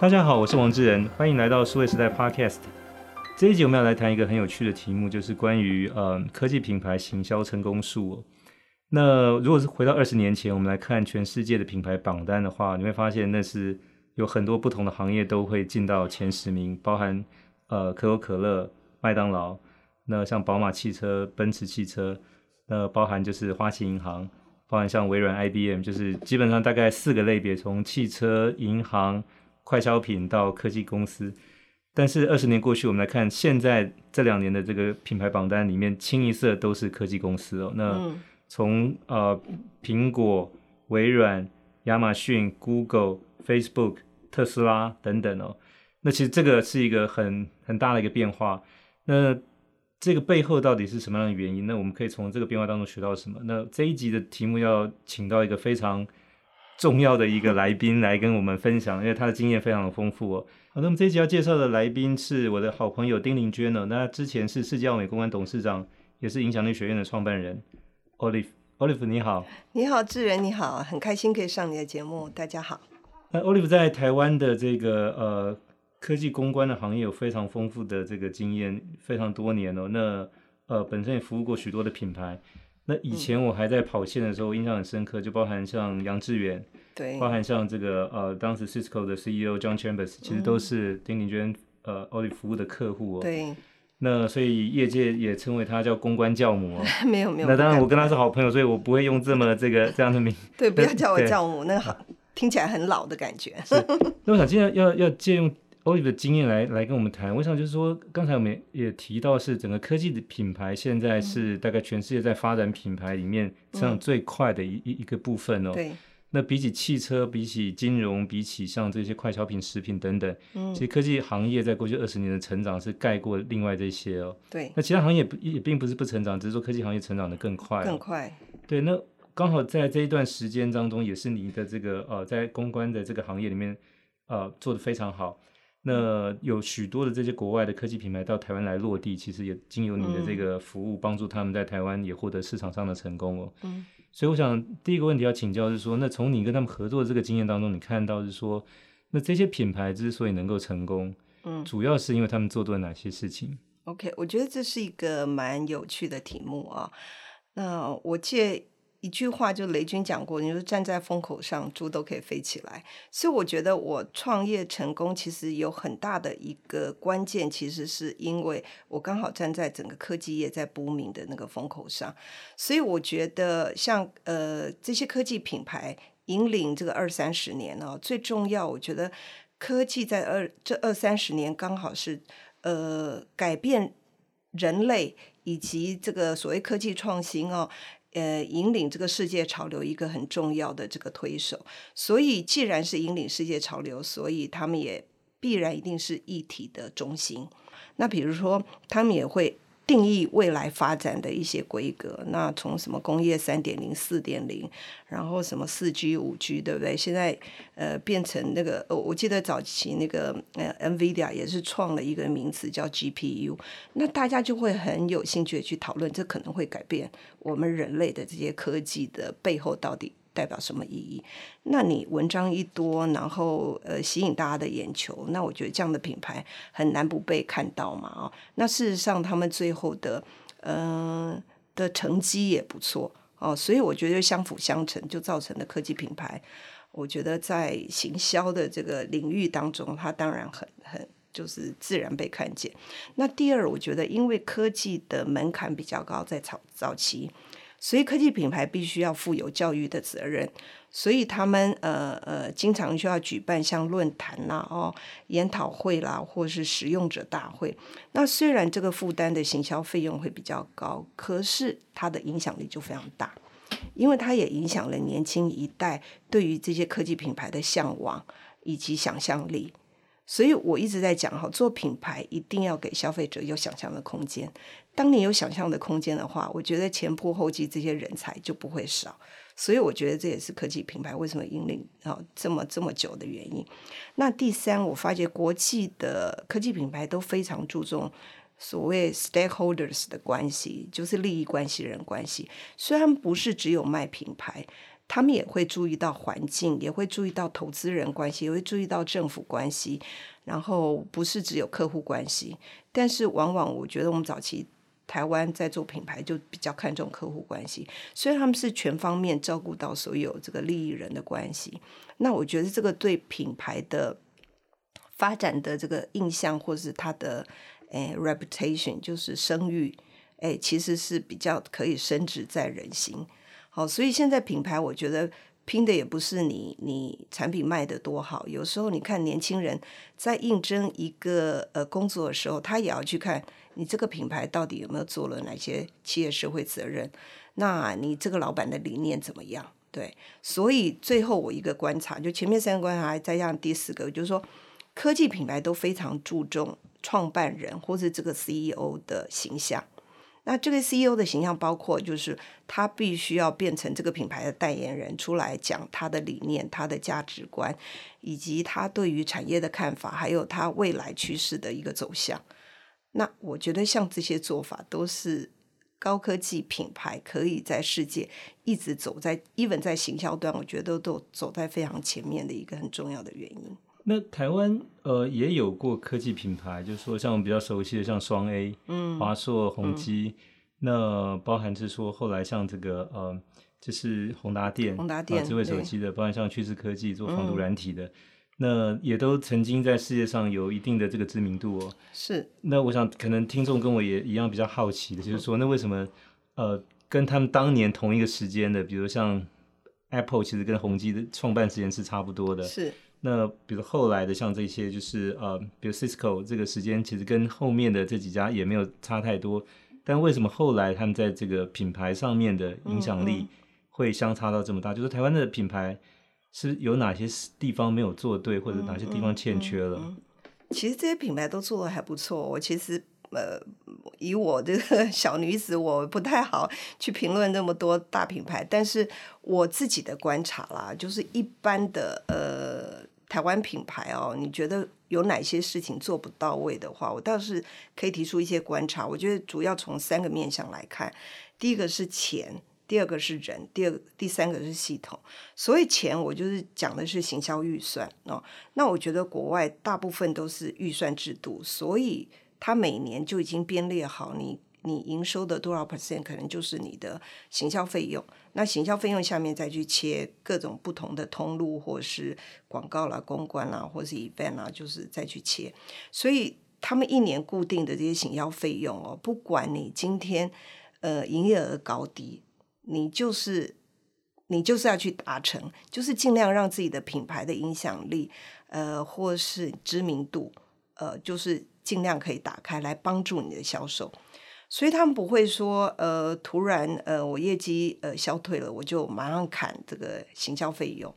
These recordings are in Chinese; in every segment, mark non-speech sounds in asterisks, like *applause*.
大家好，我是王志仁，欢迎来到数位时代 Podcast。这一集我们要来谈一个很有趣的题目，就是关于呃科技品牌行销成功术。那如果是回到二十年前，我们来看全世界的品牌榜单的话，你会发现那是有很多不同的行业都会进到前十名，包含呃可口可乐、麦当劳，那像宝马汽车、奔驰汽车，那包含就是花旗银行，包含像微软、IBM，就是基本上大概四个类别，从汽车、银行。快消品到科技公司，但是二十年过去，我们来看现在这两年的这个品牌榜单里面，清一色都是科技公司哦。那从呃苹果、微软、亚马逊、Google、Facebook、特斯拉等等哦，那其实这个是一个很很大的一个变化。那这个背后到底是什么样的原因？那我们可以从这个变化当中学到什么？那这一集的题目要请到一个非常。重要的一个来宾来跟我们分享，因为他的经验非常的丰富哦。好，那么这一集要介绍的来宾是我的好朋友丁玲娟呢。那之前是世纪奥美公关董事长，也是影响力学院的创办人。Olive，Olive Olive, 你好，你好，智仁你好，很开心可以上你的节目，大家好。那 Olive 在台湾的这个呃科技公关的行业有非常丰富的这个经验，非常多年哦。那呃本身也服务过许多的品牌。那以前我还在跑线的时候，印象很深刻，就包含像杨致远，对，包含像这个呃，当时 Cisco 的 CEO John Chambers，其实都是丁宁娟呃 Olive 服务的客户哦。对。那所以业界也称为他叫公关教母哦。*laughs* 没有没有。那当然我跟他是好朋友，所以我不会用这么这个这样的名。*laughs* 对，不要叫我教母，那个好听起来很老的感觉。那我想今天要要借用。Olive 的经验来来跟我们谈，我想就是说，刚才我们也提到，是整个科技的品牌现在是大概全世界在发展品牌里面成长最快的一一一个部分哦。对。那比起汽车，比起金融，比起像这些快消品、食品等等，嗯，其实科技行业在过去二十年的成长是盖过另外这些哦。对。那其他行业也并不是不成长，只是说科技行业成长的更快。更快。对，那刚好在这一段时间当中，也是你的这个呃，在公关的这个行业里面，呃，做的非常好。那有许多的这些国外的科技品牌到台湾来落地，其实也经由你的这个服务，帮助他们在台湾也获得市场上的成功哦。嗯，所以我想第一个问题要请教是说，那从你跟他们合作的这个经验当中，你看到是说，那这些品牌之所以能够成功，嗯，主要是因为他们做对了哪些事情？OK，我觉得这是一个蛮有趣的题目啊。那我借。一句话就雷军讲过，你说站在风口上，猪都可以飞起来。所以我觉得我创业成功，其实有很大的一个关键，其实是因为我刚好站在整个科技业在 booming 的那个风口上。所以我觉得像呃这些科技品牌引领这个二三十年哦，最重要，我觉得科技在二这二三十年刚好是呃改变人类以及这个所谓科技创新哦。呃，引领这个世界潮流一个很重要的这个推手，所以既然是引领世界潮流，所以他们也必然一定是一体的中心。那比如说，他们也会。定义未来发展的一些规格，那从什么工业三点零、四点零，然后什么四 G、五 G，对不对？现在呃变成那个，我记得早期那个呃 NVIDIA 也是创了一个名词叫 GPU，那大家就会很有兴趣去讨论，这可能会改变我们人类的这些科技的背后到底。代表什么意义？那你文章一多，然后呃吸引大家的眼球，那我觉得这样的品牌很难不被看到嘛哦。那事实上他们最后的嗯、的成绩也不错哦，所以我觉得相辅相成，就造成了科技品牌。我觉得在行销的这个领域当中，它当然很很就是自然被看见。那第二，我觉得因为科技的门槛比较高，在早早期。所以科技品牌必须要负有教育的责任，所以他们呃呃经常需要举办像论坛啦、哦研讨会啦，或是使用者大会。那虽然这个负担的行销费用会比较高，可是它的影响力就非常大，因为它也影响了年轻一代对于这些科技品牌的向往以及想象力。所以我一直在讲哈，做品牌一定要给消费者有想象的空间。当你有想象的空间的话，我觉得前仆后继这些人才就不会少。所以我觉得这也是科技品牌为什么引领啊这么这么久的原因。那第三，我发觉国际的科技品牌都非常注重所谓 stakeholders 的关系，就是利益关系人关系。虽然不是只有卖品牌。他们也会注意到环境，也会注意到投资人关系，也会注意到政府关系，然后不是只有客户关系。但是往往我觉得我们早期台湾在做品牌就比较看重客户关系，所以他们是全方面照顾到所有这个利益人的关系。那我觉得这个对品牌的发展的这个印象，或是它的诶 reputation，就是声誉。哎，其实是比较可以升值在人心。好，所以现在品牌，我觉得拼的也不是你你产品卖得多好。有时候你看年轻人在应征一个呃工作的时候，他也要去看你这个品牌到底有没有做了哪些企业社会责任。那你这个老板的理念怎么样？对，所以最后我一个观察，就前面三个观察，再加上第四个，就是说科技品牌都非常注重创办人或是这个 CEO 的形象。那这个 CEO 的形象包括，就是他必须要变成这个品牌的代言人，出来讲他的理念、他的价值观，以及他对于产业的看法，还有他未来趋势的一个走向。那我觉得像这些做法，都是高科技品牌可以在世界一直走在，even 在行销端，我觉得都走在非常前面的一个很重要的原因。那台湾呃也有过科技品牌，就是说像我们比较熟悉的像双 A，嗯，华硕、宏基，嗯、那包含是说后来像这个呃，就是宏达电，宏达电、呃、智慧手机的，包含像趋势科技做防毒软体的，嗯、那也都曾经在世界上有一定的这个知名度哦。是。那我想可能听众跟我也一样比较好奇的，就是说那为什么呃跟他们当年同一个时间的，比如像 Apple，其实跟宏基的创办时间是差不多的。是。那比如后来的像这些，就是呃，比如 Cisco 这个时间其实跟后面的这几家也没有差太多，但为什么后来他们在这个品牌上面的影响力会相差到这么大？嗯嗯，就是台湾的品牌是有哪些地方没有做对，或者哪些地方欠缺了？其实这些品牌都做的还不错。我其实呃，以我这个 *laughs* 小女子，我不太好去评论那么多大品牌，但是我自己的观察啦，就是一般的呃。台湾品牌哦，你觉得有哪些事情做不到位的话，我倒是可以提出一些观察。我觉得主要从三个面向来看，第一个是钱，第二个是人，第二第三个是系统。所以钱，我就是讲的是行销预算哦。那我觉得国外大部分都是预算制度，所以他每年就已经编列好你。你营收的多少 percent 可能就是你的行销费用，那行销费用下面再去切各种不同的通路，或是广告啦、公关啦，或是 event 啦，就是再去切。所以他们一年固定的这些行销费用哦，不管你今天呃营业额高低，你就是你就是要去达成，就是尽量让自己的品牌的影响力呃或是知名度呃，就是尽量可以打开来帮助你的销售。所以他们不会说，呃，突然，呃，我业绩呃消退了，我就马上砍这个行销费用。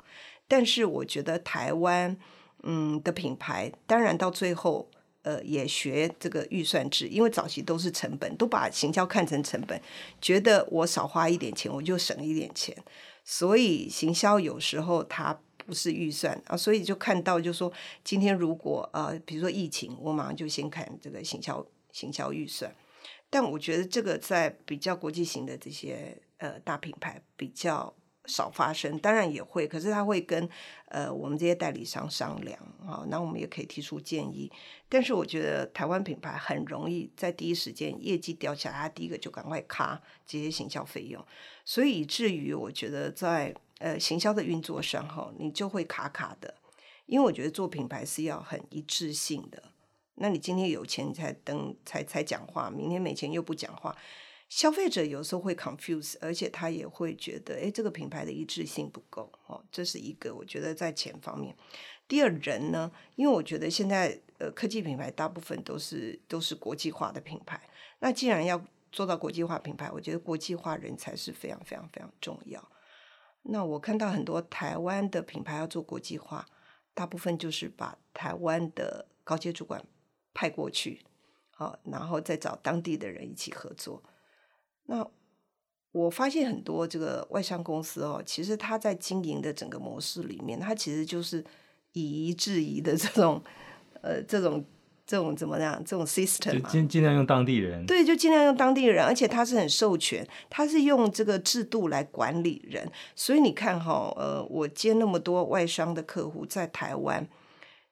但是我觉得台湾，嗯的品牌，当然到最后，呃，也学这个预算制，因为早期都是成本，都把行销看成成本，觉得我少花一点钱，我就省一点钱。所以行销有时候它不是预算啊，所以就看到就说，今天如果呃，比如说疫情，我马上就先砍这个行销行销预算。但我觉得这个在比较国际型的这些呃大品牌比较少发生，当然也会，可是他会跟呃我们这些代理商商量啊，那我们也可以提出建议。但是我觉得台湾品牌很容易在第一时间业绩掉下来，他第一个就赶快卡这些行销费用，所以以至于我觉得在呃行销的运作上哈，你就会卡卡的，因为我觉得做品牌是要很一致性的。那你今天有钱你才登才才讲话，明天没钱又不讲话，消费者有时候会 confuse，而且他也会觉得，哎，这个品牌的一致性不够哦，这是一个我觉得在钱方面。第二人呢，因为我觉得现在呃科技品牌大部分都是都是国际化的品牌，那既然要做到国际化品牌，我觉得国际化人才是非常非常非常重要。那我看到很多台湾的品牌要做国际化，大部分就是把台湾的高阶主管。派过去，好，然后再找当地的人一起合作。那我发现很多这个外商公司哦，其实他在经营的整个模式里面，他其实就是以夷制夷的这种呃这种这种怎么样？这种 system 嘛，尽尽量用当地人。对，就尽量用当地人，而且他是很授权，他是用这个制度来管理人。所以你看哈，呃，我接那么多外商的客户在台湾，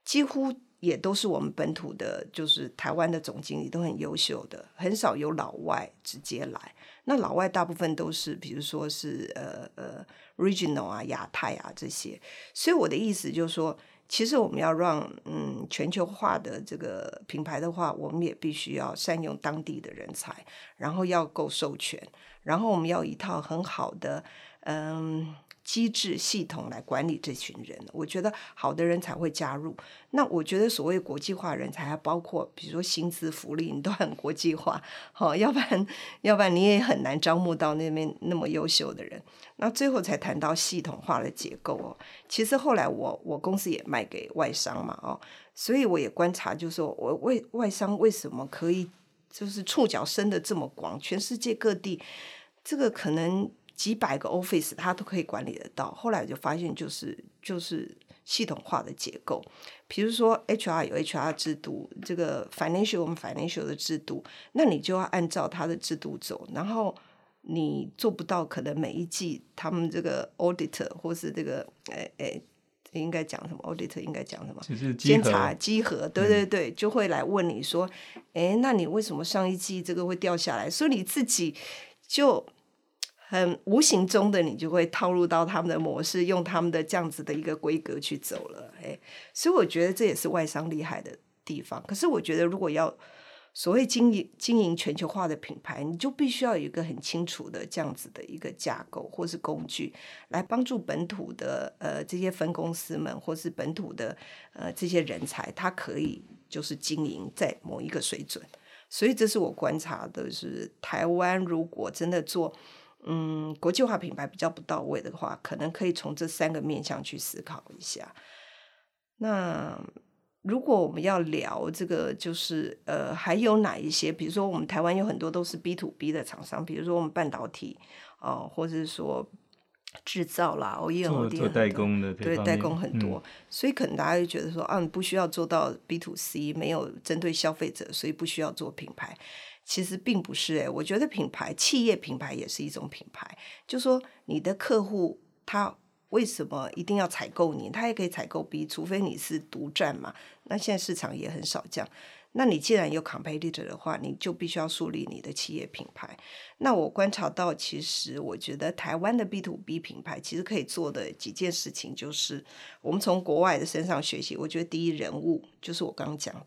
几乎也都是我们本土的，就是台湾的总经理都很优秀的，很少有老外直接来。那老外大部分都是，比如说是呃呃 regional 啊、亚太啊这些。所以我的意思就是说。其实我们要让嗯全球化的这个品牌的话，我们也必须要善用当地的人才，然后要够授权，然后我们要一套很好的嗯。机制系统来管理这群人，我觉得好的人才会加入。那我觉得所谓国际化人才，还包括比如说薪资福利，你都很国际化，*laughs* 好，要不然要不然你也很难招募到那边那么优秀的人。那最后才谈到系统化的结构哦。其实后来我我公司也卖给外商嘛，哦，所以我也观察，就是说我为外商为什么可以就是触角伸得这么广，全世界各地这个可能。几百个 office，他都可以管理得到。后来就发现，就是就是系统化的结构。比如说 HR 有 HR 制度，这个 financial 我们 financial 的制度，那你就要按照他的制度走。然后你做不到，可能每一季他们这个 auditor 或是这个诶诶，应该讲什么 auditor 应该讲什么？就是监察稽核，对对对，就会来问你说，哎，那你为什么上一季这个会掉下来？所以你自己就。很无形中的，你就会套入到他们的模式，用他们的这样子的一个规格去走了，哎，所以我觉得这也是外商厉害的地方。可是我觉得，如果要所谓经营经营全球化的品牌，你就必须要有一个很清楚的这样子的一个架构或是工具，来帮助本土的呃这些分公司们，或是本土的呃这些人才，他可以就是经营在某一个水准。所以这是我观察的，是台湾如果真的做。嗯，国际化品牌比较不到位的话，可能可以从这三个面向去思考一下。那如果我们要聊这个，就是呃，还有哪一些？比如说，我们台湾有很多都是 B to B 的厂商，比如说我们半导体啊、呃，或者是说制造啦，哦，也有做代工的，对，代工很多，嗯、所以可能大家就觉得说，啊，你不需要做到 B to C，没有针对消费者，所以不需要做品牌。其实并不是诶，我觉得品牌、企业品牌也是一种品牌。就说你的客户他为什么一定要采购你？他也可以采购 B，除非你是独占嘛。那现在市场也很少这样。那你既然有 competitor 的话，你就必须要树立你的企业品牌。那我观察到，其实我觉得台湾的 B to B 品牌其实可以做的几件事情，就是我们从国外的身上学习。我觉得第一人物就是我刚刚讲。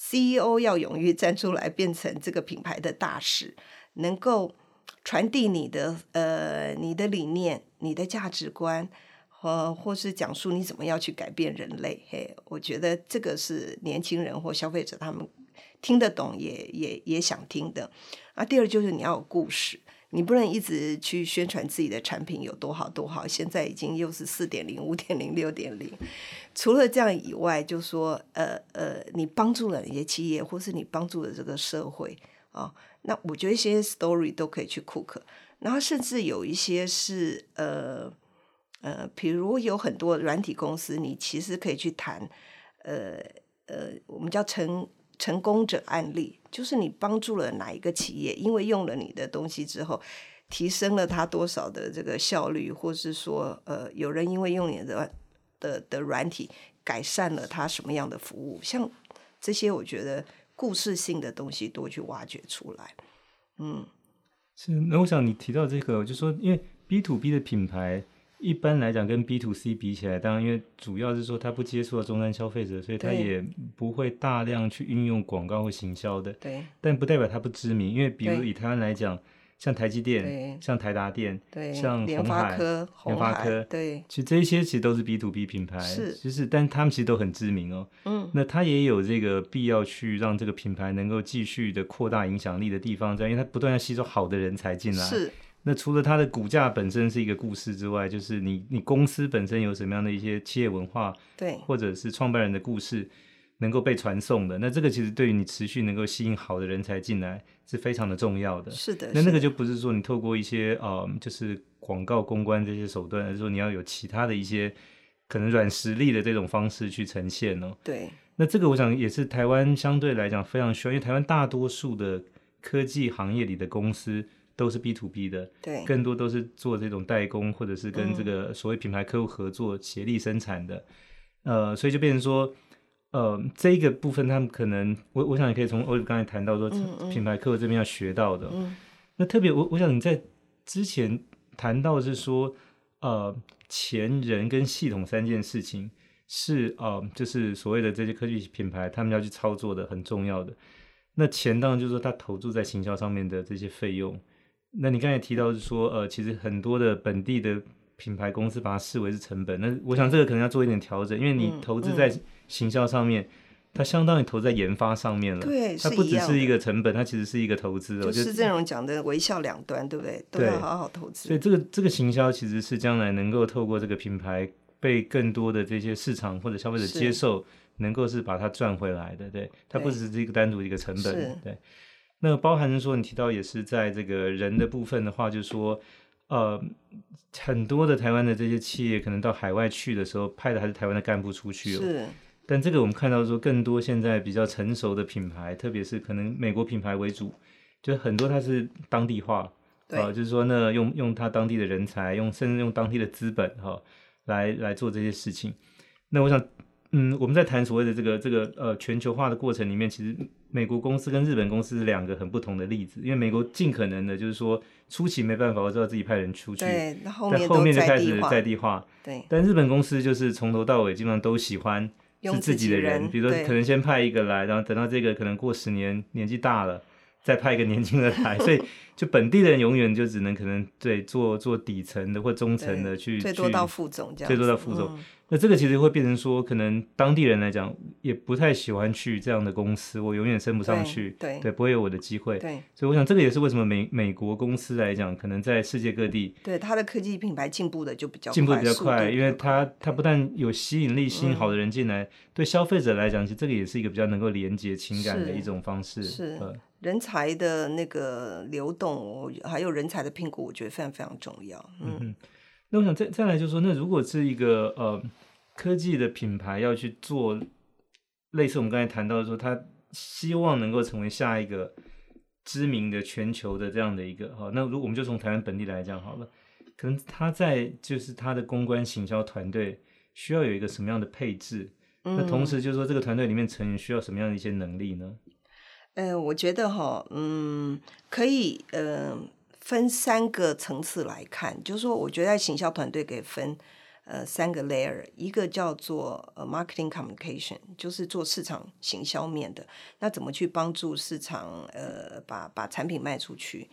CEO 要勇于站出来，变成这个品牌的大使，能够传递你的呃你的理念、你的价值观，或、呃、或是讲述你怎么样去改变人类。嘿，我觉得这个是年轻人或消费者他们听得懂，也也也想听的。啊，第二就是你要有故事。你不能一直去宣传自己的产品有多好多好，现在已经又是四点零、五点零、六点零。除了这样以外，就说呃呃，你帮助了哪些企业，或是你帮助了这个社会啊、那我觉得一些 story 都可以去 cook。然后甚至有一些是呃呃，比如有很多软体公司，你其实可以去谈呃呃，我们叫成。成功者案例，就是你帮助了哪一个企业，因为用了你的东西之后，提升了他多少的这个效率，或是说，呃，有人因为用你的的的软体改善了他什么样的服务，像这些，我觉得故事性的东西多去挖掘出来。嗯，是。那我想你提到这个，就说因为 B to B 的品牌。一般来讲，跟 B to C 比起来，当然因为主要是说它不接触到终端消费者，所以它也不会大量去运用广告或行销的。对。但不代表它不知名，因为比如以台湾来讲，像台积电、像台达电、对，像联发科、联发科，对，其实这些其实都是 B to B 品牌，是，就是，但他们其实都很知名哦。嗯。那它也有这个必要去让这个品牌能够继续的扩大影响力的地方在，因为它不断要吸收好的人才进来。是。那除了它的股价本身是一个故事之外，就是你你公司本身有什么样的一些企业文化，对，或者是创办人的故事能够被传送的，那这个其实对于你持续能够吸引好的人才进来是非常的重要的。是的，那那个就不是说你透过一些呃，就是广告公关这些手段，而是说你要有其他的一些可能软实力的这种方式去呈现哦。对。那这个我想也是台湾相对来讲非常需要，因为台湾大多数的科技行业里的公司都是 B to B 的，对，更多都是做这种代工或者是跟这个所谓品牌客户合作协力生产的，呃，所以就变成说。呃，这一个部分，他们可能，我我想也可以从 Olive 刚才谈到说，品牌客户这边要学到的。嗯嗯、那特别，我我想你在之前谈到是说，呃，前、人跟系统三件事情是呃，就是所谓的这些科技品牌他们要去操作的很重要的。那钱当然就是说他投注在行销上面的这些费用。那你刚才提到是说，呃，其实很多的本地的。品牌公司把它视为是成本，那我想这个可能要做一点调整，因为你投资在行销上面，嗯嗯、它相当于投在研发上面了。对，它不只是一个成本，它其实是一个投资。就是这种讲的微笑两端，对不对？都要好好投资。所以这个这个行销其实是将来能够透过这个品牌被更多的这些市场或者消费者接受，能够是把它赚回来的。对，它不只是一个单独一个成本。对，那包含着说你提到也是在这个人的部分的话，就是说。呃，很多的台湾的这些企业可能到海外去的时候，派的还是台湾的干部出去哦。是。但这个我们看到说，更多现在比较成熟的品牌，特别是可能美国品牌为主，就很多它是当地化，啊，呃，就是说呢，用用它当地的人才，用甚至用当地的资本哈，呃，来来做这些事情。那我想。嗯，我们在谈所谓的这个这个呃全球化的过程里面，其实美国公司跟日本公司是两个很不同的例子。因为美国尽可能的就是说初期没办法，我知道自己派人出去，对，但后面就开始在地化。对，但日本公司就是从头到尾基本上都喜欢是自己的人，人比如说可能先派一个来，然后等到这个可能过十年年纪大了，再派一个年轻的来，*laughs* 所以就本地的人永远就只能可能对做做底层的或中层的去，最多到副总这样，最多到副总。嗯。那这个其实会变成说，可能当地人来讲也不太喜欢去这样的公司，我永远升不上去，对对，对，不会有我的机会，对，所以我想这个也是为什么美美国公司来讲，可能在世界各地，对它的科技品牌进步的就比较进步比较快，因为它它不但有吸引力，吸引好的人进来，嗯，对消费者来讲，其实这个也是一个比较能够连接情感的一种方式，是，是人才的那个流动，还有人才的评估，我觉得非常非常重要，嗯。嗯那我想再再来就是说，那如果是一个呃科技的品牌要去做类似我们刚才谈到的说，他希望能够成为下一个知名的全球的这样的一个哈，那如果我们就从台湾本地来讲好了，可能他在就是他的公关行销团队需要有一个什么样的配置？嗯、那同时就是说这个团队里面成员需要什么样的一些能力呢？呃，我觉得哈，嗯，可以呃。分三个层次来看，就是说，我觉得在行销团队可以分呃三个 layer，一个叫做呃 marketing communication，就是做市场行销面的，那怎么去帮助市场呃把把产品卖出去，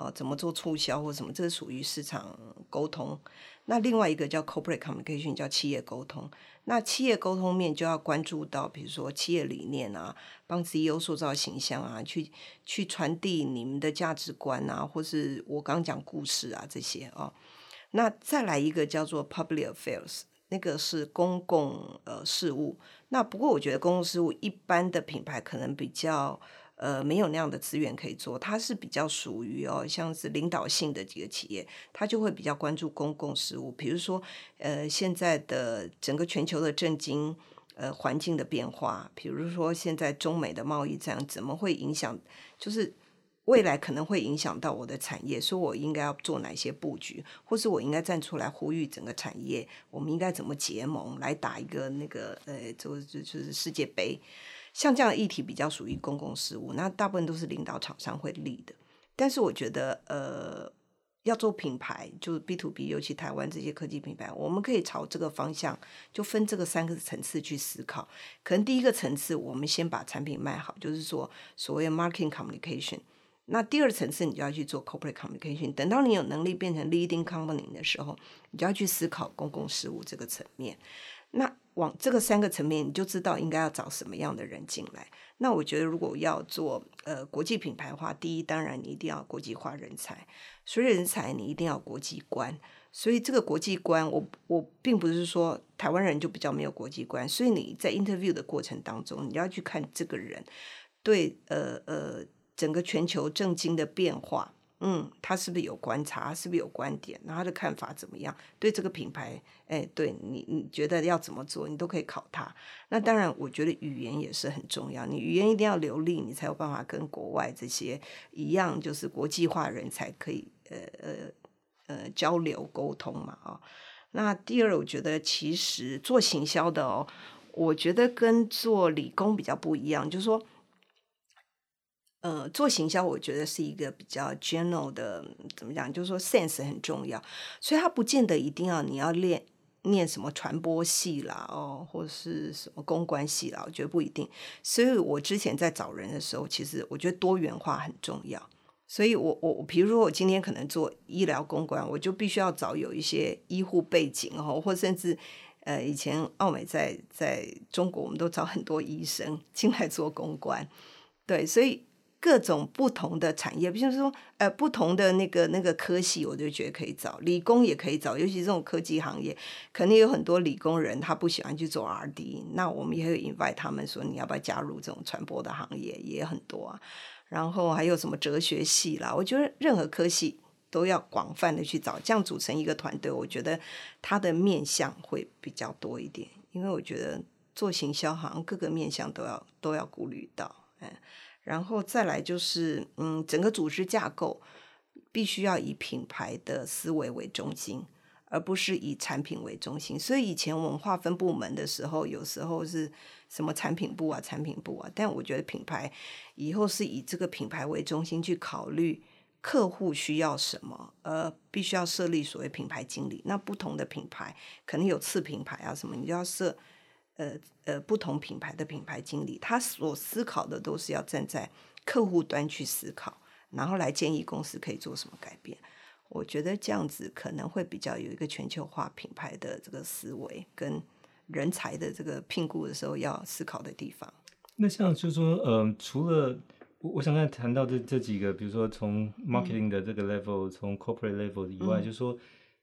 哦、怎么做促销或什么，这是属于市场沟通。那另外一个叫 corporate communication，叫企业沟通。那企业沟通面就要关注到，比如说企业理念啊，帮 CEO 塑造形象啊，去去传递你们的价值观啊，或是我刚讲故事啊这些啊。那再来一个叫做 public affairs，那个是公共呃事务。那不过我觉得公共事务一般的品牌可能比较。呃，没有那样的资源可以做，它是比较属于哦，像是领导性的几个企业，它就会比较关注公共事务，比如说，呃，现在的整个全球的政经呃环境的变化，比如说现在中美的贸易战怎么会影响，就是未来可能会影响到我的产业，所以我应该要做哪些布局，或是我应该站出来呼吁整个产业，我们应该怎么结盟来打一个那个呃，就就就是世界杯。像这样的议题比较属于公共事务，那大部分都是领导厂商会立的。但是我觉得，呃，要做品牌，就 B to B，尤其台湾这些科技品牌，我们可以朝这个方向，就分这个三个层次去思考。可能第一个层次，我们先把产品卖好，就是说所谓 marketing communication。那第二层次，你就要去做 corporate communication。等到你有能力变成 leading company 的时候，你就要去思考公共事务这个层面。那往这个三个层面，你就知道应该要找什么样的人进来。那我觉得，如果要做呃国际品牌的话，第一，当然你一定要国际化人才，所以人才你一定要国际观。所以这个国际观，我我并不是说台湾人就比较没有国际观。所以你在 interview 的过程当中，你要去看这个人对呃呃整个全球政经的变化，嗯，他是不是有观察，是不是有观点，然后他的看法怎么样？对这个品牌，哎，对你，你觉得要怎么做，你都可以考他。那当然，我觉得语言也是很重要，你语言一定要流利，你才有办法跟国外这些一样，就是国际化人才可以，呃呃呃，交流沟通嘛，啊、那第二，我觉得其实做行销的哦，我觉得跟做理工比较不一样，就是说。呃，做行销我觉得是一个比较 general 的，怎么讲？就是说 sense 很重要，所以它不见得一定要你要练念什么传播系啦，哦，或是什么公关系啦，我觉得不一定。所以我之前在找人的时候，其实我觉得多元化很重要。所以我我比如说我今天可能做医疗公关，我就必须要找有一些医护背景哦，或甚至呃以前奥美在在中国，我们都找很多医生进来做公关，对，所以。各种不同的产业，比如说，呃，不同的那个那个科系，我就觉得可以找，理工也可以找，尤其这种科技行业，肯定有很多理工人他不喜欢去做 R&D，那我们也会 invite 他们说，你要不要加入这种传播的行业，也很多啊。然后还有什么哲学系啦，我觉得任何科系都要广泛的去找，这样组成一个团队，我觉得他的面向会比较多一点，因为我觉得做行销好像各个面向都要都要顾虑到，嗯。然后再来就是，嗯，整个组织架构必须要以品牌的思维为中心，而不是以产品为中心。所以以前我们划分部门的时候，有时候是什么产品部啊、产品部啊。但我觉得品牌以后是以这个品牌为中心去考虑客户需要什么，而必须要设立所谓品牌经理。那不同的品牌可能有次品牌啊什么，你就要设。呃呃，不同品牌的品牌经理，他所思考的都是要站在客户端去思考，然后来建议公司可以做什么改变。我觉得这样子可能会比较有一个全球化品牌的这个思维，跟人才的这个聘雇的时候要思考的地方。那像就是说，嗯、呃，除了我我想刚才谈到这这几个，比如说从 marketing 的这个 level，、嗯、从 corporate level 以外，嗯、就是说。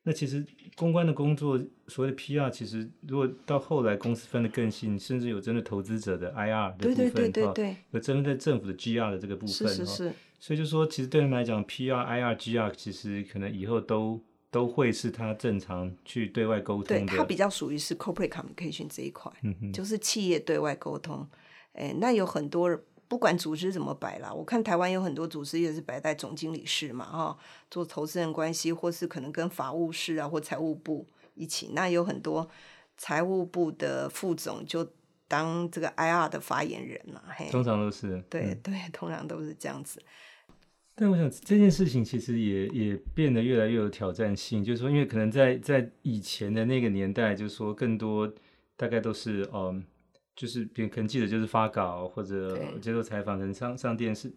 那其实公关的工作，所谓的 PR，其实如果到后来公司分得更细，甚至有针对投资者的 IR 的部分，对对对对，有针对政府的 GR 的这个部分，是是是。所以就说，其实对他们来讲 PR、IR、GR，其实可能以后都都会是他正常去对外沟通的。对，他比较属于是 corporate communication 这一块，嗯哼，就是企业对外沟通。哎，那有很多。不管组织怎么摆啦，我看台湾有很多组织也是摆在总经理室嘛，哈，做投资人关系，或是可能跟法务室啊或财务部一起。那有很多财务部的副总就当这个 IR 的发言人了，嘿，通常都是。对、嗯、对，通常都是这样子。但我想这件事情其实也也变得越来越有挑战性，就是说，因为可能在在以前的那个年代，就是说更多大概都是嗯。就是可能记者就是发稿或者接受采访，可能上上电视，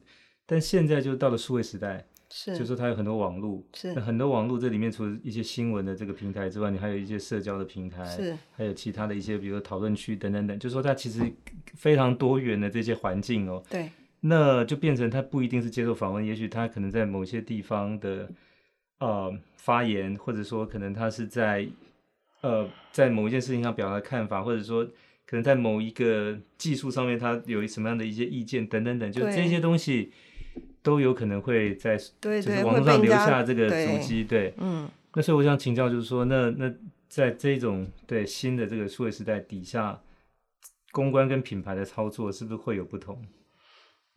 但现在就到了数位时代，是，就是说它有很多网络，是，很多网络这里面除了一些新闻的这个平台之外，你还有一些社交的平台，是，还有其他的一些，比如说讨论区等等等，就是说它其实非常多元的这些环境哦，对，那就变成它不一定是接受访问，也许它可能在某些地方的呃发言，或者说可能它是在呃在某一件事情上表达看法，或者说。可能在某一个技术上面，他有什么样的一些意见等等等，就这些东西都有可能会在就是网络上留下这个足迹。对，嗯。那所以我想请教，就是说，那那在这种对新的这个数位时代底下，公关跟品牌的操作是不是会有不同？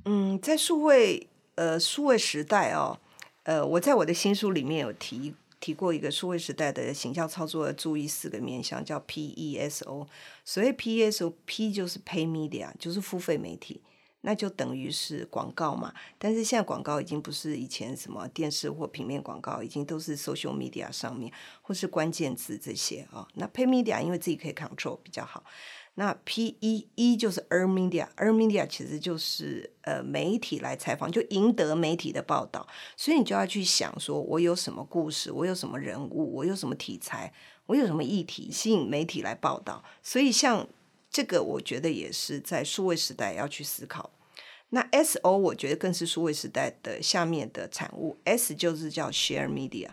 嗯，在数位呃数位时代哦，呃，我在我的新书里面有提。提过一个数位时代的行销操作，注意四个面向，叫 P E S O。所谓 P E S O，P 就是 Pay Media，就是付费媒体，那就等于是广告嘛。但是现在广告已经不是以前什么电视或平面广告，已经都是 Social Media 上面或是关键字这些啊、那 Pay Media 因为自己可以 control 比较好。那 P E E 就是 e a r Media e a r Media 其实就是呃媒体来采访，就赢得媒体的报道，所以你就要去想说，我有什么故事，我有什么人物，我有什么题材，我有什么议题吸引媒体来报道。所以像这个，我觉得也是在数位时代要去思考。那 S O 我觉得更是数位时代的下面的产物，S 就是叫 Share Media。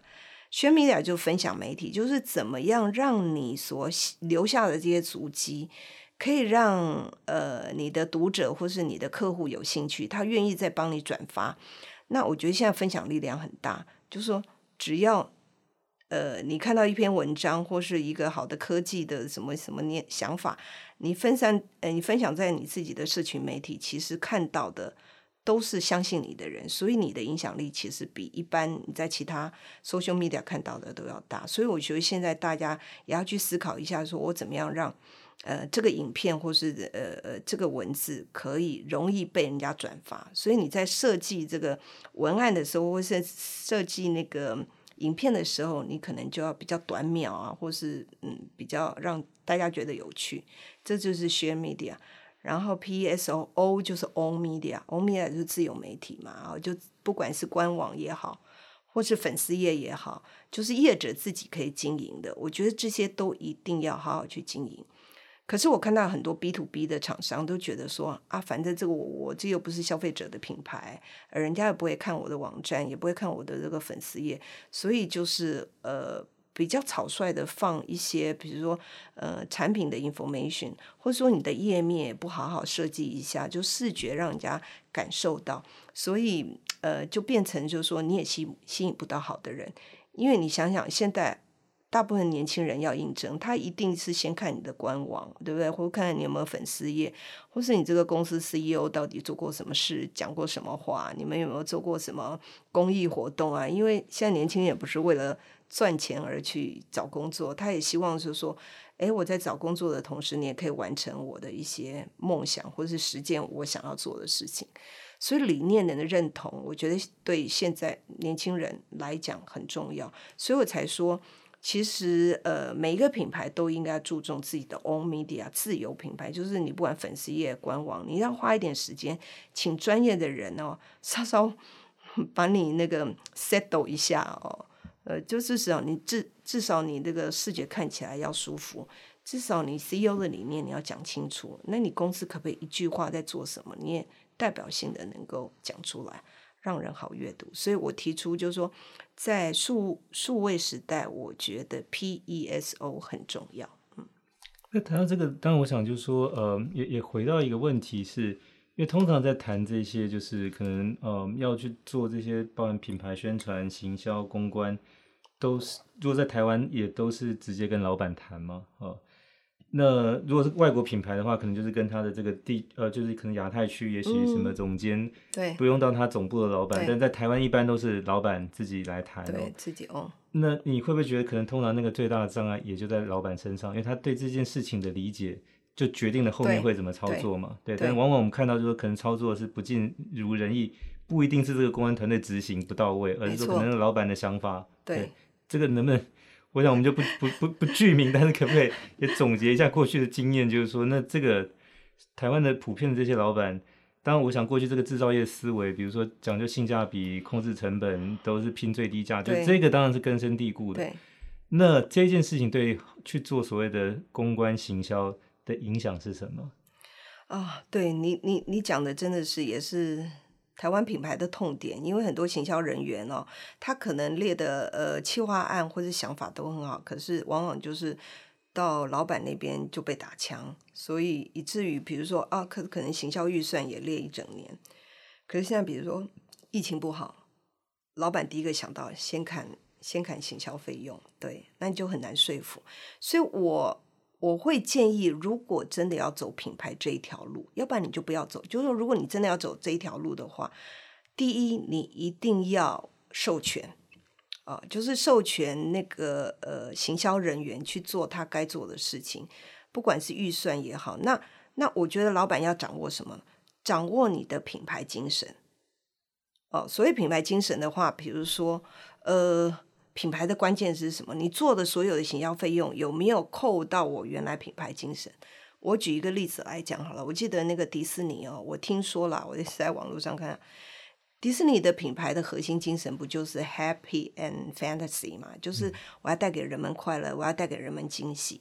宣米俩就分享媒体，就是怎么样让你所留下的这些足迹，可以让呃你的读者或是你的客户有兴趣，他愿意再帮你转发。那我觉得现在分享力量很大，就是说只要呃你看到一篇文章或是一个好的科技的什么什么念想法，你分散呃你分享在你自己的社群媒体，其实看到的。都是相信你的人，所以你的影响力其实比一般你在其他 social media 看到的都要大。所以我觉得现在大家也要去思考一下，说我怎么样让呃这个影片或是呃呃这个文字可以容易被人家转发。所以你在设计这个文案的时候，或是设计那个影片的时候，你可能就要比较短秒啊，或是嗯比较让大家觉得有趣。这就是 share media。然后 P S O O 就是 O Media，O Media 就是自由媒体嘛，然后就不管是官网也好，或是粉丝页也好，就是业者自己可以经营的，我觉得这些都一定要好好去经营。可是我看到很多 B to B 的厂商都觉得说啊，反正这个我我这又不是消费者的品牌，人家也不会看我的网站，也不会看我的这个粉丝页，所以就是呃。比较草率的放一些，比如说呃产品的 information，或者说你的页面不好好设计一下，就视觉让人家感受到，所以呃就变成就是说你也吸吸引不到好的人，因为你想想现在大部分年轻人要应征，他一定是先看你的官网，对不对？或看看你有没有粉丝页，或是你这个公司 CEO 到底做过什么事，讲过什么话，你们有没有做过什么公益活动啊？因为现在年轻人也不是为了。赚钱而去找工作，他也希望就是说，诶，我在找工作的同时，你也可以完成我的一些梦想，或者是实践我想要做的事情。所以理念的认同，我觉得对现在年轻人来讲很重要。所以我才说，其实呃，每一个品牌都应该注重自己的 own media 自有品牌，就是你不管粉丝页、官网，你要花一点时间，请专业的人哦，稍稍 *laughs* 把你那个 settle 一下哦。呃，就至少你至至少你这个视觉看起来要舒服，至少你 CEO 的理念你要讲清楚。那你公司可不可以一句话在做什么？你也代表性的能够讲出来，让人好阅读。所以我提出就是说，在数数位时代，我觉得 PESO 很重要。嗯，那谈到这个，当然我想就是说，呃，也也回到一个问题是。因为通常在谈这些，就是可能呃要去做这些，包含品牌宣传、行销、公关，都是如果在台湾也都是直接跟老板谈嘛，哦，那如果是外国品牌的话，可能就是跟他的这个地呃，就是可能亚太区也许什么总监，嗯、对，不用到他总部的老板，但在台湾一般都是老板自己来谈，对，自己哦。那你会不会觉得可能通常那个最大的障碍也就在老板身上，因为他对这件事情的理解。就决定了后面会怎么操作嘛？对，但往往我们看到就是可能操作是不尽如人意，不一定是这个公安团队执行不到位，而是说可能老板的想法。对，对，这个能不能？我想我们就不不不不具名，但是可不可以也总结一下过去的经验？就是说，那这个台湾的普遍的这些老板，当然我想过去这个制造业思维，比如说讲究性价比、控制成本，都是拼最低价，就这个当然是根深蒂固的。对，那这件事情对去做所谓的公关行销。的影响是什么？啊、哦，对你，你你讲的真的是也是台湾品牌的痛点，因为很多行销人员哦，他可能列的呃企划案或者想法都很好，可是往往就是到老板那边就被打枪，所以以至于比如说啊，可可能行销预算也列一整年，可是现在比如说疫情不好，老板第一个想到先砍先砍行销费用，对，那你就很难说服，所以我。我会建议，如果真的要走品牌这一条路，要不然你就不要走。就是说，如果你真的要走这一条路的话，第一，你一定要授权啊、就是授权那个呃行销人员去做他该做的事情，不管是预算也好。那那我觉得老板要掌握什么？掌握你的品牌精神。哦、所谓品牌精神的话，比如说呃。品牌的关键是什么？你做的所有的行销费用有没有扣到我原来品牌精神？我举一个例子来讲好了。我记得那个迪士尼哦，我听说了，我也是在网络上看，迪士尼的品牌的核心精神不就是 Happy and Fantasy 嘛？就是我要带给人们快乐，我要带给人们惊喜。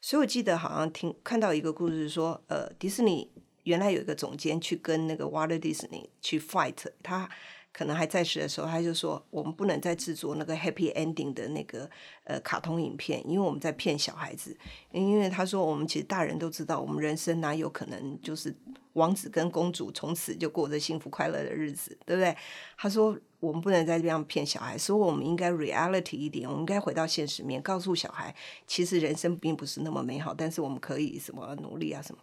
所以我记得好像听看到一个故事说，呃，迪士尼原来有一个总监去跟那个 Walt Disney 去 fight 他。可能还在世的时候，他就说：“我们不能再制作那个 happy ending 的那个呃卡通影片，因为我们在骗小孩子。因为他说，我们其实大人都知道，我们人生哪有可能就是王子跟公主从此就过着幸福快乐的日子，对不对？他说我们不能在这样骗小孩，所以我们应该 reality 一点，我们应该回到现实面，告诉小孩，其实人生并不是那么美好，但是我们可以什么努力啊什么。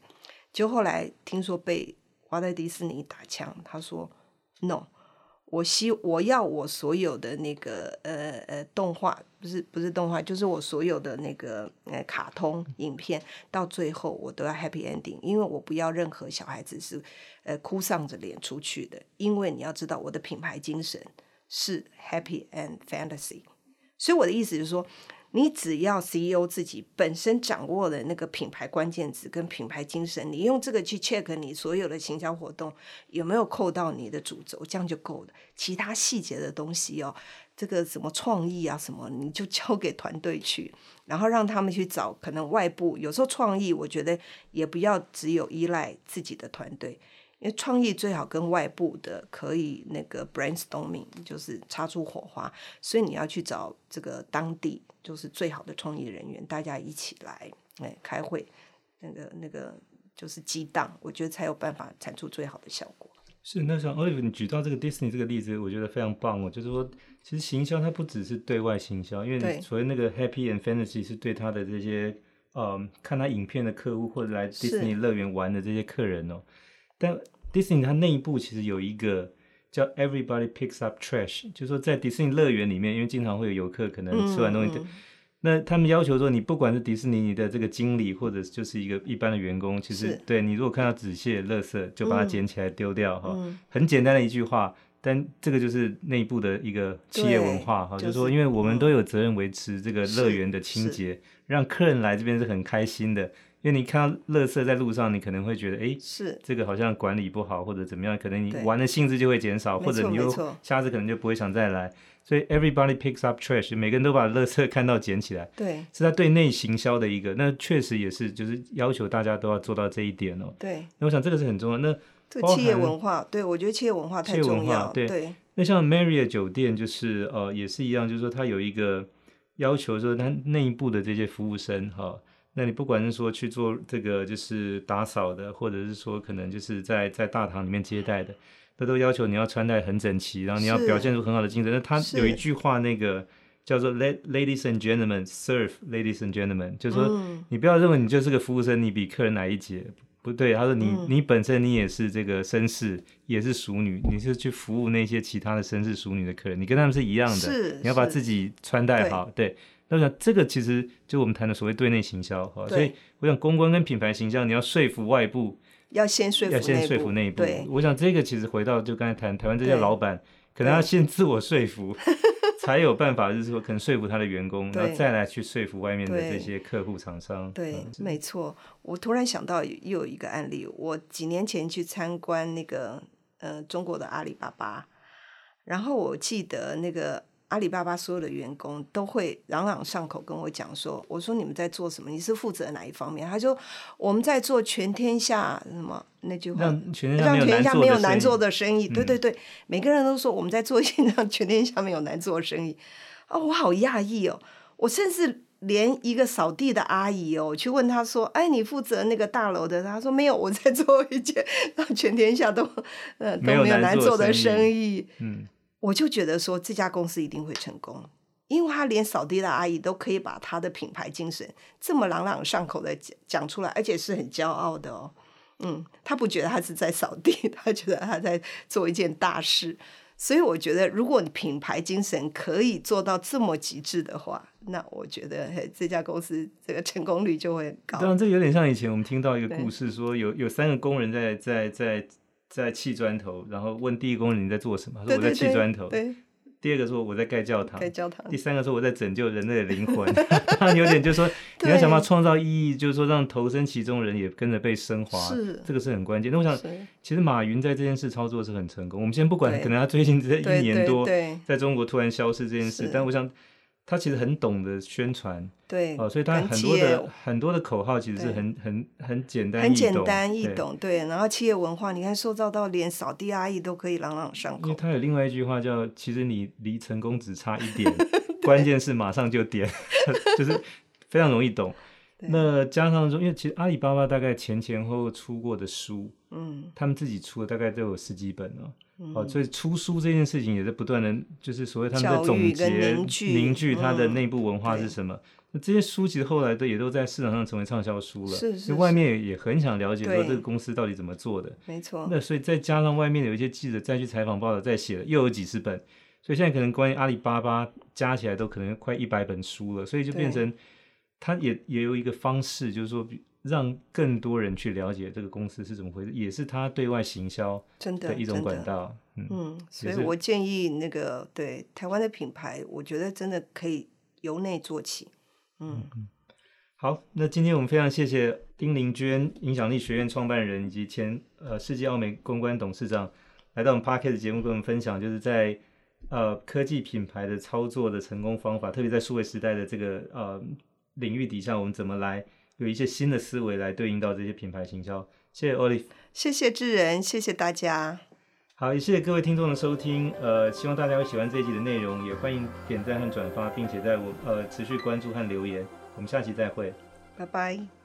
就后来听说被华特迪士尼打枪，他说 no。我希我要我所有的那个呃呃动画不是不是动画，就是我所有的那个呃卡通影片，到最后我都要 happy ending，因为我不要任何小孩子是呃哭丧着脸出去的，因为你要知道我的品牌精神是 happy and fantasy，所以我的意思就是说。你只要 CEO 自己本身掌握的那个品牌关键词跟品牌精神，你用这个去 check 你所有的行销活动有没有扣到你的主轴，这样就够了。其他细节的东西哦，这个什么创意啊什么，你就交给团队去，然后让他们去找可能外部。有时候创意，我觉得也不要只有依赖自己的团队。因为创意最好跟外部的可以那个 brainstorming，就是擦出火花，所以你要去找这个当地就是最好的创意人员，大家一起来哎开会，那个那个就是激荡，我觉得才有办法产出最好的效果。是，那像 Olive 你举到这个 Disney 这个例子，我觉得非常棒哦。就是说，其实行销它不只是对外行销，因为所谓那个 Happy and Fantasy 是对他的这些嗯看他影片的客户或者来 Disney 乐园玩的这些客人哦。但 Disney 它内部其实有一个叫 Everybody Picks Up Trash，就是说在迪士尼乐园里面，因为经常会有游客可能吃完东西，嗯、那他们要求说，你不管是迪士尼你的这个经理，或者就是一个一般的员工，其实对你如果看到纸屑、垃圾，就把它捡起来丢掉哈、嗯。很简单的一句话，但这个就是内部的一个企业文化哈，就是说，因为我们都有责任维持这个乐园的清洁，让客人来这边是很开心的。因为你看到垃圾在路上，你可能会觉得，哎，是这个好像管理不好或者怎么样，可能你玩的兴致就会减少，或者你又下次可能就不会想再来。所以 everybody picks up trash，每个人都把垃圾看到捡起来。对，是他对内行销的一个，那确实也是，就是要求大家都要做到这一点哦。对，那我想这个是很重要。那这个企业文化，对我觉得企业文化太重要。对，对那像 Marriott 酒店就是呃也是一样，就是说它有一个要求，说它内部的这些服务生哈。呃那你不管是说去做这个就是打扫的，或者是说可能就是在在大堂里面接待的，他都要求你要穿戴很整齐，然后你要表现出很好的精神。那他有一句话，那个叫做 “Let ladies and gentlemen serve ladies and gentlemen”，就是说你不要认为你就是个服务生，你比客人矮一截，不对。他说你你本身你也是这个绅士，也是淑女，你是去服务那些其他的绅士淑女的客人，你跟他们是一样的，你要把自己穿戴好，对。那我想这个其实就我们谈的所谓对内行销哈，所以我想公关跟品牌行销，你要说服外部，要先说服要先说服内部。我想这个其实回到就刚才谈台湾这些老板，可能要先自我说服 *laughs* *laughs* 才有办法就是说可能说服他的员工，然后再来去说服外面的这些客户厂商。对，对嗯、没错。我突然想到又有一个案例，我几年前去参观那个呃中国的阿里巴巴，然后我记得那个。阿里巴巴所有的员工都会朗朗上口跟我讲说：“我说你们在做什么？你是负责哪一方面？”他说：“我们在做全天下什么那句话，让全天下没有难做的生意。对对对，每个人都说我们在做一件让全天下没有难做的生意。哦，我好讶异哦！我甚至连一个扫地的阿姨哦，去问他说：‘哎，你负责那个大楼的？’他说：‘没有，我在做一件让全天下都呃都没有难做的生意。’嗯。”我就觉得说这家公司一定会成功，因为他连扫地的阿姨都可以把他的品牌精神这么朗朗上口的讲讲出来，而且是很骄傲的哦。嗯，他不觉得他是在扫地，*laughs* 他觉得他在做一件大事。所以我觉得，如果你品牌精神可以做到这么极致的话，那我觉得这家公司这个成功率就会很高。当然，这有点像以前我们听到一个故事，说有有三个工人在在在。在砌砖头，然后问第一工人你在做什么？他说我在砌砖头。对，对，对。第二个说我在盖教堂。盖教堂。第三个说我在拯救人类的灵魂。*laughs* 他有点就是说 *laughs* 你要想办法创造意义，就是说让投身其中人也跟着被升华。是。这个是很关键。那我想，其实马云在这件事操作是很成功。我们先不管，可能他最近这一年多在中国突然消失这件事，但我想。他其实很懂得宣传，对，哦，所以他很多的很多的口号其实是很很很简单，很简单易懂，对。然后企业文化，你看塑造到连扫地阿姨都可以朗朗上口。因为他有另外一句话叫“其实你离成功只差一点，关键是马上就点”，*laughs* 就是非常容易懂。那加上说，因为其实阿里巴巴大概前前后后出过的书，嗯，他们自己出的大概都有十几本了。哦，所以出书这件事情也是不断的，就是所谓他们在总结凝聚它的内部文化是什么。嗯、那这些书其实后来都也都在市场上成为畅销书了，是是，是。外面也很想了解说这个公司到底怎么做的，没错。那所以再加上外面有一些记者再去采访报道，再写了又有几十本，所以现在可能关于阿里巴巴加起来都可能快一百本书了，所以就变成它也也有一个方式，就是说。让更多人去了解这个公司是怎么回事，也是他对外行销的一种管道。嗯，嗯，所以我建议那个对台湾的品牌，我觉得真的可以由内做起。嗯，嗯，好，那今天我们非常谢谢丁玲娟，影响力学院创办人以及前呃世纪奥美公关董事长，来到我们 Parket 节目跟我们分享，就是在呃科技品牌的操作的成功方法，特别在数位时代的这个呃领域底下，我们怎么来。有一些新的思维来对应到这些品牌行销。谢谢 Olive，谢谢智仁，谢谢大家。好，也谢谢各位听众的收听。呃，希望大家会喜欢这一集的内容，也欢迎点赞和转发，并且在我呃持续关注和留言。我们下期再会，拜拜。